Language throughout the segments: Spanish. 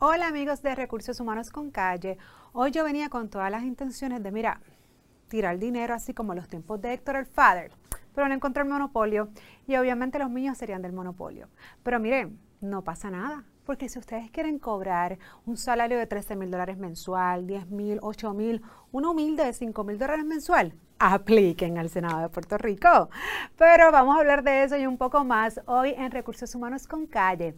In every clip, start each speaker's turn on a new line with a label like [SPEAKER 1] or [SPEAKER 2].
[SPEAKER 1] Hola amigos de Recursos Humanos con Calle. Hoy yo venía con todas las intenciones de, mira, tirar dinero así como los tiempos de Héctor el Father, pero no encontré el monopolio y obviamente los míos serían del monopolio. Pero miren, no pasa nada, porque si ustedes quieren cobrar un salario de 13 mil dólares mensual, 10 mil, 8 mil, un humilde de 5 mil dólares mensual, apliquen al Senado de Puerto Rico. Pero vamos a hablar de eso y un poco más hoy en Recursos Humanos con Calle.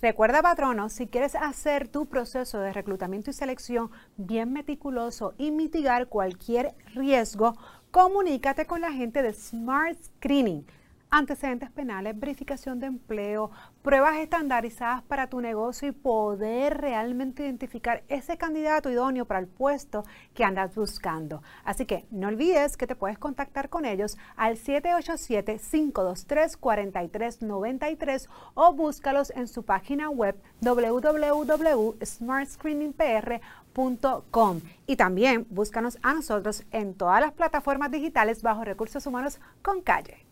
[SPEAKER 1] Recuerda, patrono, si quieres hacer tu proceso de reclutamiento y selección bien meticuloso y mitigar cualquier riesgo, comunícate con la gente de Smart Screening antecedentes penales, verificación de empleo, pruebas estandarizadas para tu negocio y poder realmente identificar ese candidato idóneo para el puesto que andas buscando. Así que no olvides que te puedes contactar con ellos al 787-523-4393 o búscalos en su página web www.smartscreeningpr.com y también búscanos a nosotros en todas las plataformas digitales bajo recursos humanos con calle.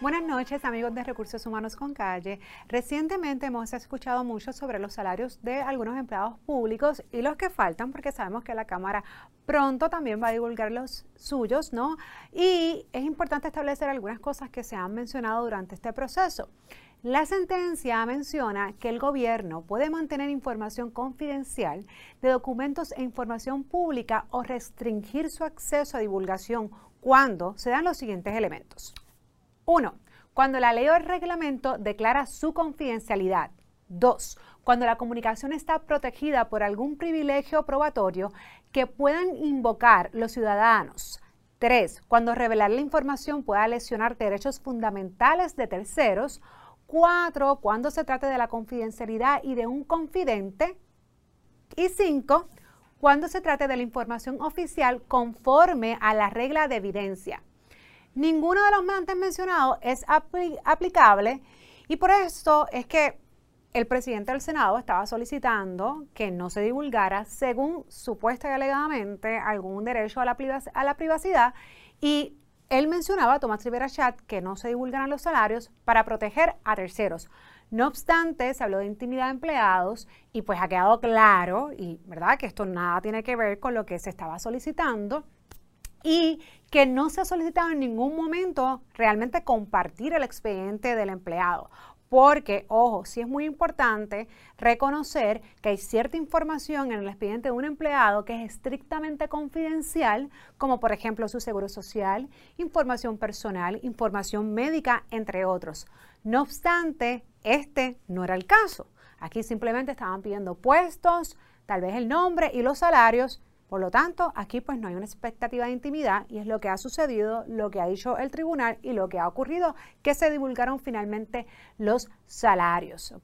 [SPEAKER 1] Buenas noches amigos de Recursos Humanos con Calle. Recientemente hemos escuchado mucho sobre los salarios de algunos empleados públicos y los que faltan porque sabemos que la Cámara pronto también va a divulgar los suyos, ¿no? Y es importante establecer algunas cosas que se han mencionado durante este proceso. La sentencia menciona que el gobierno puede mantener información confidencial de documentos e información pública o restringir su acceso a divulgación cuando se dan los siguientes elementos. 1. Cuando la ley o el reglamento declara su confidencialidad. 2. Cuando la comunicación está protegida por algún privilegio probatorio que puedan invocar los ciudadanos. 3. Cuando revelar la información pueda lesionar derechos fundamentales de terceros. Cuatro, cuando se trate de la confidencialidad y de un confidente. Y cinco, cuando se trate de la información oficial conforme a la regla de evidencia. Ninguno de los antes mencionados es aplicable y por esto es que el presidente del Senado estaba solicitando que no se divulgara, según supuesta y alegadamente, algún derecho a la, a la privacidad y él mencionaba, Tomás Rivera Chat, que no se divulgaran los salarios para proteger a terceros. No obstante, se habló de intimidad de empleados y pues ha quedado claro, y verdad que esto nada tiene que ver con lo que se estaba solicitando, y que no se ha solicitado en ningún momento realmente compartir el expediente del empleado. Porque, ojo, sí es muy importante reconocer que hay cierta información en el expediente de un empleado que es estrictamente confidencial, como por ejemplo su seguro social, información personal, información médica, entre otros. No obstante, este no era el caso. Aquí simplemente estaban pidiendo puestos, tal vez el nombre y los salarios por lo tanto, aquí pues no hay una expectativa de intimidad y es lo que ha sucedido, lo que ha dicho el tribunal y lo que ha ocurrido, que se divulgaron finalmente los salarios.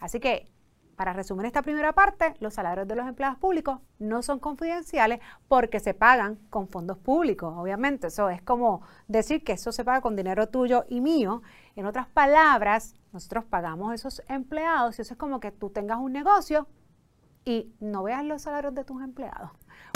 [SPEAKER 1] Así que para resumir esta primera parte, los salarios de los empleados públicos no son confidenciales porque se pagan con fondos públicos, obviamente. Eso es como decir que eso se paga con dinero tuyo y mío. En otras palabras, nosotros pagamos esos empleados y eso es como que tú tengas un negocio y no veas los salarios de tus empleados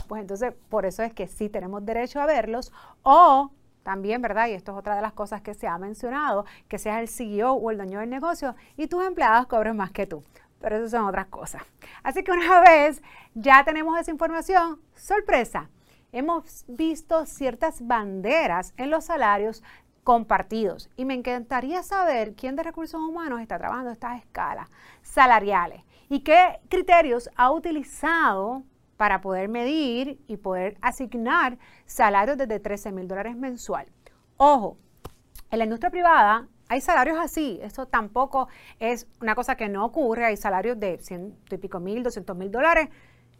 [SPEAKER 1] pues entonces por eso es que sí tenemos derecho a verlos o también, ¿verdad? Y esto es otra de las cosas que se ha mencionado, que seas el CEO o el dueño del negocio y tus empleados cobren más que tú. Pero eso son otras cosas. Así que una vez ya tenemos esa información, sorpresa, hemos visto ciertas banderas en los salarios compartidos. Y me encantaría saber quién de recursos humanos está trabajando estas escalas salariales y qué criterios ha utilizado para poder medir y poder asignar salarios desde 13 mil dólares mensual. Ojo, en la industria privada hay salarios así, eso tampoco es una cosa que no ocurre, hay salarios de 100 y pico mil, 200 mil dólares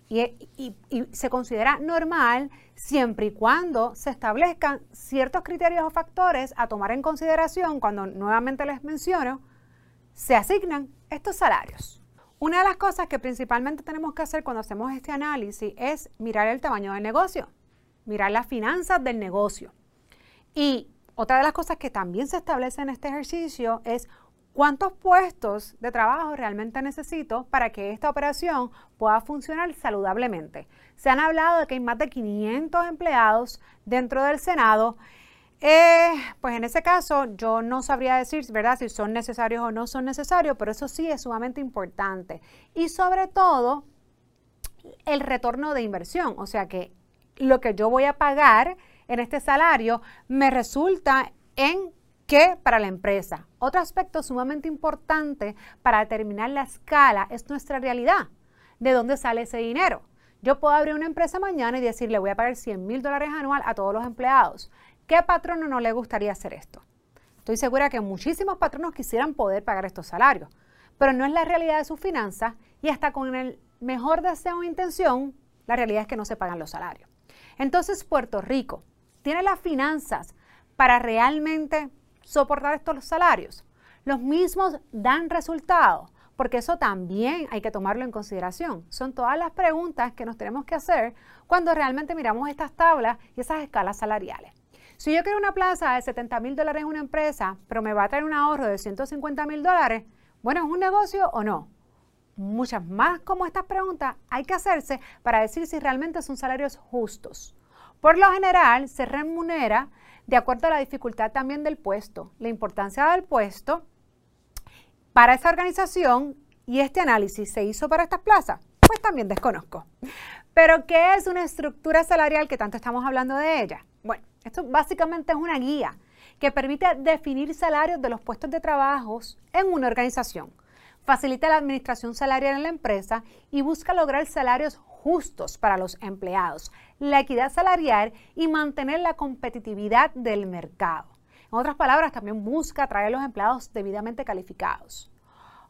[SPEAKER 1] y, y, se considera normal siempre y cuando se establezcan ciertos criterios o factores a tomar en consideración cuando nuevamente les menciono, se asignan estos salarios. Una de las cosas que principalmente tenemos que hacer cuando hacemos este análisis es mirar el tamaño del negocio, mirar las finanzas del negocio. Y otra de las cosas que también se establece en este ejercicio es ¿Cuántos puestos de trabajo realmente necesito para que esta operación pueda funcionar saludablemente? Se han hablado de que hay más de 500 empleados dentro del Senado. Eh, pues en ese caso yo no sabría decir, ¿verdad?, si son necesarios o no son necesarios, pero eso sí es sumamente importante. Y sobre todo, el retorno de inversión, o sea que lo que yo voy a pagar en este salario me resulta en qué para la empresa. Otro aspecto sumamente importante para determinar la escala es nuestra realidad. ¿De dónde sale ese dinero? Yo puedo abrir una empresa mañana y decirle voy a pagar 100 mil dólares anual a todos los empleados. ¿Qué patrono no le gustaría hacer esto? Estoy segura que muchísimos patronos quisieran poder pagar estos salarios, pero no es la realidad de sus finanzas y hasta con el mejor deseo o intención, la realidad es que no se pagan los salarios. Entonces Puerto Rico tiene las finanzas para realmente soportar estos salarios. Los mismos dan resultados, porque eso también hay que tomarlo en consideración. Son todas las preguntas que nos tenemos que hacer cuando realmente miramos estas tablas y esas escalas salariales. Si yo quiero una plaza de 70 mil dólares en una empresa, pero me va a traer un ahorro de 150 mil dólares, bueno, ¿es un negocio o no? Muchas más como estas preguntas hay que hacerse para decir si realmente son salarios justos. Por lo general, se remunera de acuerdo a la dificultad también del puesto, la importancia del puesto para esa organización y este análisis se hizo para estas plazas, pues también desconozco. Pero, ¿qué es una estructura salarial que tanto estamos hablando de ella? Bueno, esto básicamente es una guía que permite definir salarios de los puestos de trabajo en una organización facilita la administración salarial en la empresa y busca lograr salarios justos para los empleados, la equidad salarial y mantener la competitividad del mercado. En otras palabras, también busca atraer a los empleados debidamente calificados.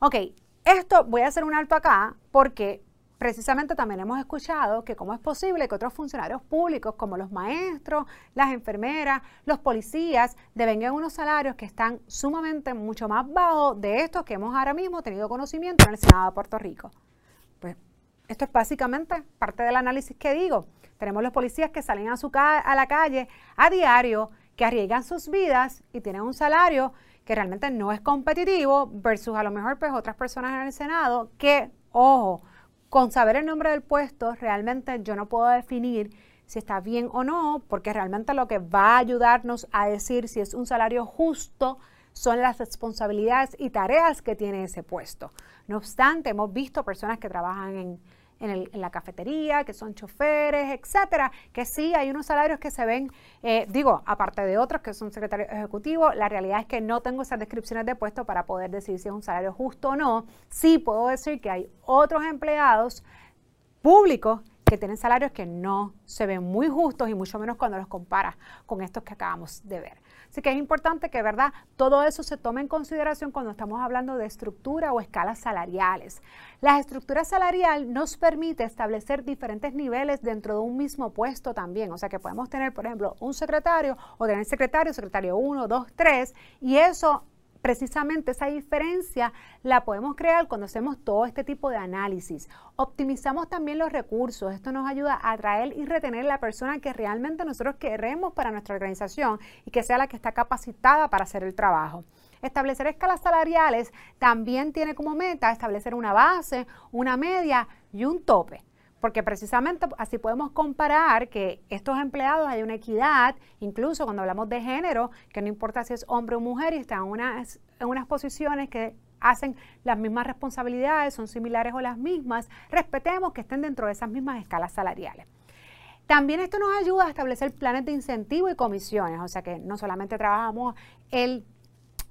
[SPEAKER 1] Ok, esto voy a hacer un alto acá porque precisamente también hemos escuchado que cómo es posible que otros funcionarios públicos como los maestros, las enfermeras, los policías devengan unos salarios que están sumamente mucho más bajos de estos que hemos ahora mismo tenido conocimiento en el Senado de Puerto Rico. Pues esto es básicamente parte del análisis que digo. Tenemos los policías que salen a, su a la calle a diario, que arriesgan sus vidas y tienen un salario que realmente no es competitivo versus a lo mejor pues otras personas en el Senado que, ojo, con saber el nombre del puesto, realmente yo no puedo definir si está bien o no, porque realmente lo que va a ayudarnos a decir si es un salario justo son las responsabilidades y tareas que tiene ese puesto. No obstante, hemos visto personas que trabajan en en, la cafetería, que son choferes, etcétera, que sí hay unos salarios que se ven, eh, digo, aparte de otros que son secretarios ejecutivos, la realidad es que no tengo esas descripciones de puesto para poder decir si es un salario justo o no. Sí puedo decir que hay otros empleados públicos que tienen salarios que no se ven muy justos y mucho menos cuando los comparas con estos que acabamos de ver. Así que es importante que, ¿verdad?, todo eso se tome en consideración cuando estamos hablando de estructura o escalas salariales. La estructura salarial nos permite establecer diferentes niveles dentro de un mismo puesto también. O sea que podemos tener, por ejemplo, un secretario o tener secretario, secretario 1, 2, 3, y eso precisamente esa diferencia la podemos crear cuando hacemos todo este tipo de análisis. Optimizamos también los recursos. Esto nos ayuda a atraer y retener la persona que realmente nosotros queremos para nuestra organización y que sea la que está capacitada para hacer el trabajo. Establecer escalas salariales también tiene como meta establecer una base, una media y un tope porque precisamente así podemos comparar que estos empleados hay una equidad, incluso cuando hablamos de género, que no importa si es hombre o mujer y están en unas, en unas posiciones que hacen las mismas responsabilidades, son similares o las mismas, respetemos que estén dentro de esas mismas escalas salariales. También esto nos ayuda a establecer planes de incentivo y comisiones, o sea que no solamente trabajamos el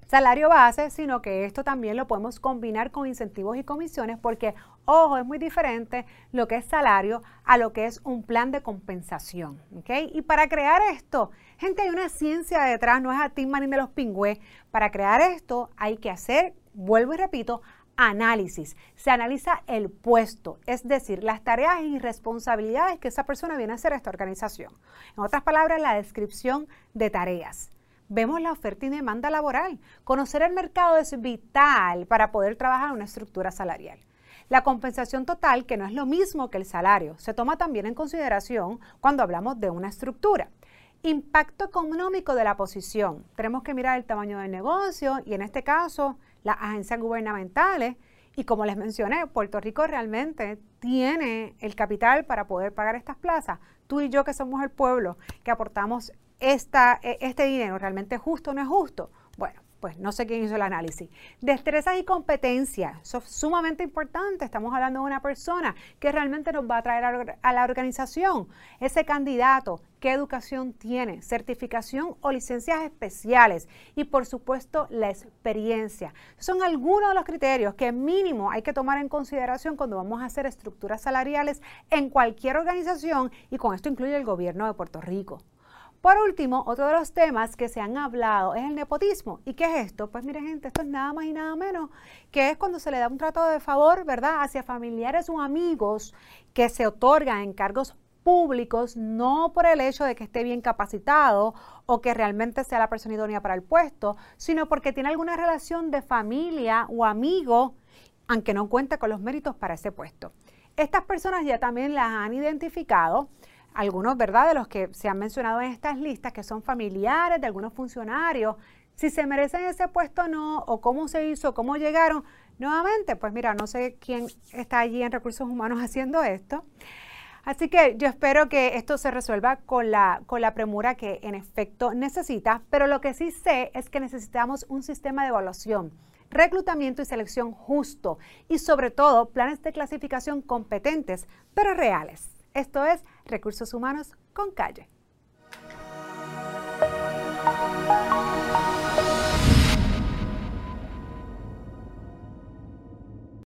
[SPEAKER 1] salario base, sino que esto también lo podemos combinar con incentivos y comisiones porque, ojo, es muy diferente lo que es salario a lo que es un plan de compensación. Y para crear esto, gente, hay una ciencia detrás, no es a Tim Manning de los pingües. Para crear esto hay que hacer, vuelvo y repito, análisis. Se analiza el puesto, es decir, las tareas y responsabilidades que esa persona viene a hacer a esta organización. En otras palabras, la descripción de tareas vemos la oferta y demanda laboral. Conocer el mercado es vital para poder trabajar en una estructura salarial. La compensación total, que no es lo mismo que el salario, se toma también en consideración cuando hablamos de una estructura. Impacto económico de la posición. Tenemos que mirar el tamaño del negocio y en este caso las agencias gubernamentales. Y como les mencioné, Puerto Rico realmente tiene el capital para poder pagar estas plazas. Tú y yo que somos el pueblo, que aportamos e, este dinero, ¿realmente justo o no es justo? Bueno, pues no sé quién hizo el análisis. Destrezas y competencias, eso es sumamente importante. Estamos hablando de una persona que realmente nos va a traer a la organización. Ese candidato, qué educación tiene, certificación o licencias especiales y por supuesto la experiencia. Son algunos de los criterios que mínimo hay que tomar en consideración cuando vamos a hacer estructuras salariales en cualquier organización y con esto incluye el gobierno de Puerto Rico. Por último, otro de los temas que se han hablado es el nepotismo. ¿Y qué es esto? Pues mire gente, esto es nada más y nada menos que es cuando se le da un trato de favor, ¿verdad?, hacia familiares o amigos que se otorgan en cargos públicos, no por el hecho de que esté bien capacitado o que realmente sea la persona idónea para el puesto, sino porque tiene alguna relación de familia o amigo, aunque no cuenta con los méritos para ese puesto. Estas personas ya también las han identificado algunos, ¿verdad?, de los que se han mencionado en estas listas, que son familiares de algunos funcionarios, si se merecen ese puesto o no, o cómo se hizo, cómo llegaron. Nuevamente, pues mira, no sé quién está allí en recursos humanos haciendo esto. Así que yo espero que esto se resuelva con la, con la premura que en efecto necesita, pero lo que sí sé es que necesitamos un sistema de evaluación, reclutamiento y selección justo y sobre todo planes de clasificación competentes, pero reales. Esto es Recursos Humanos con Calle.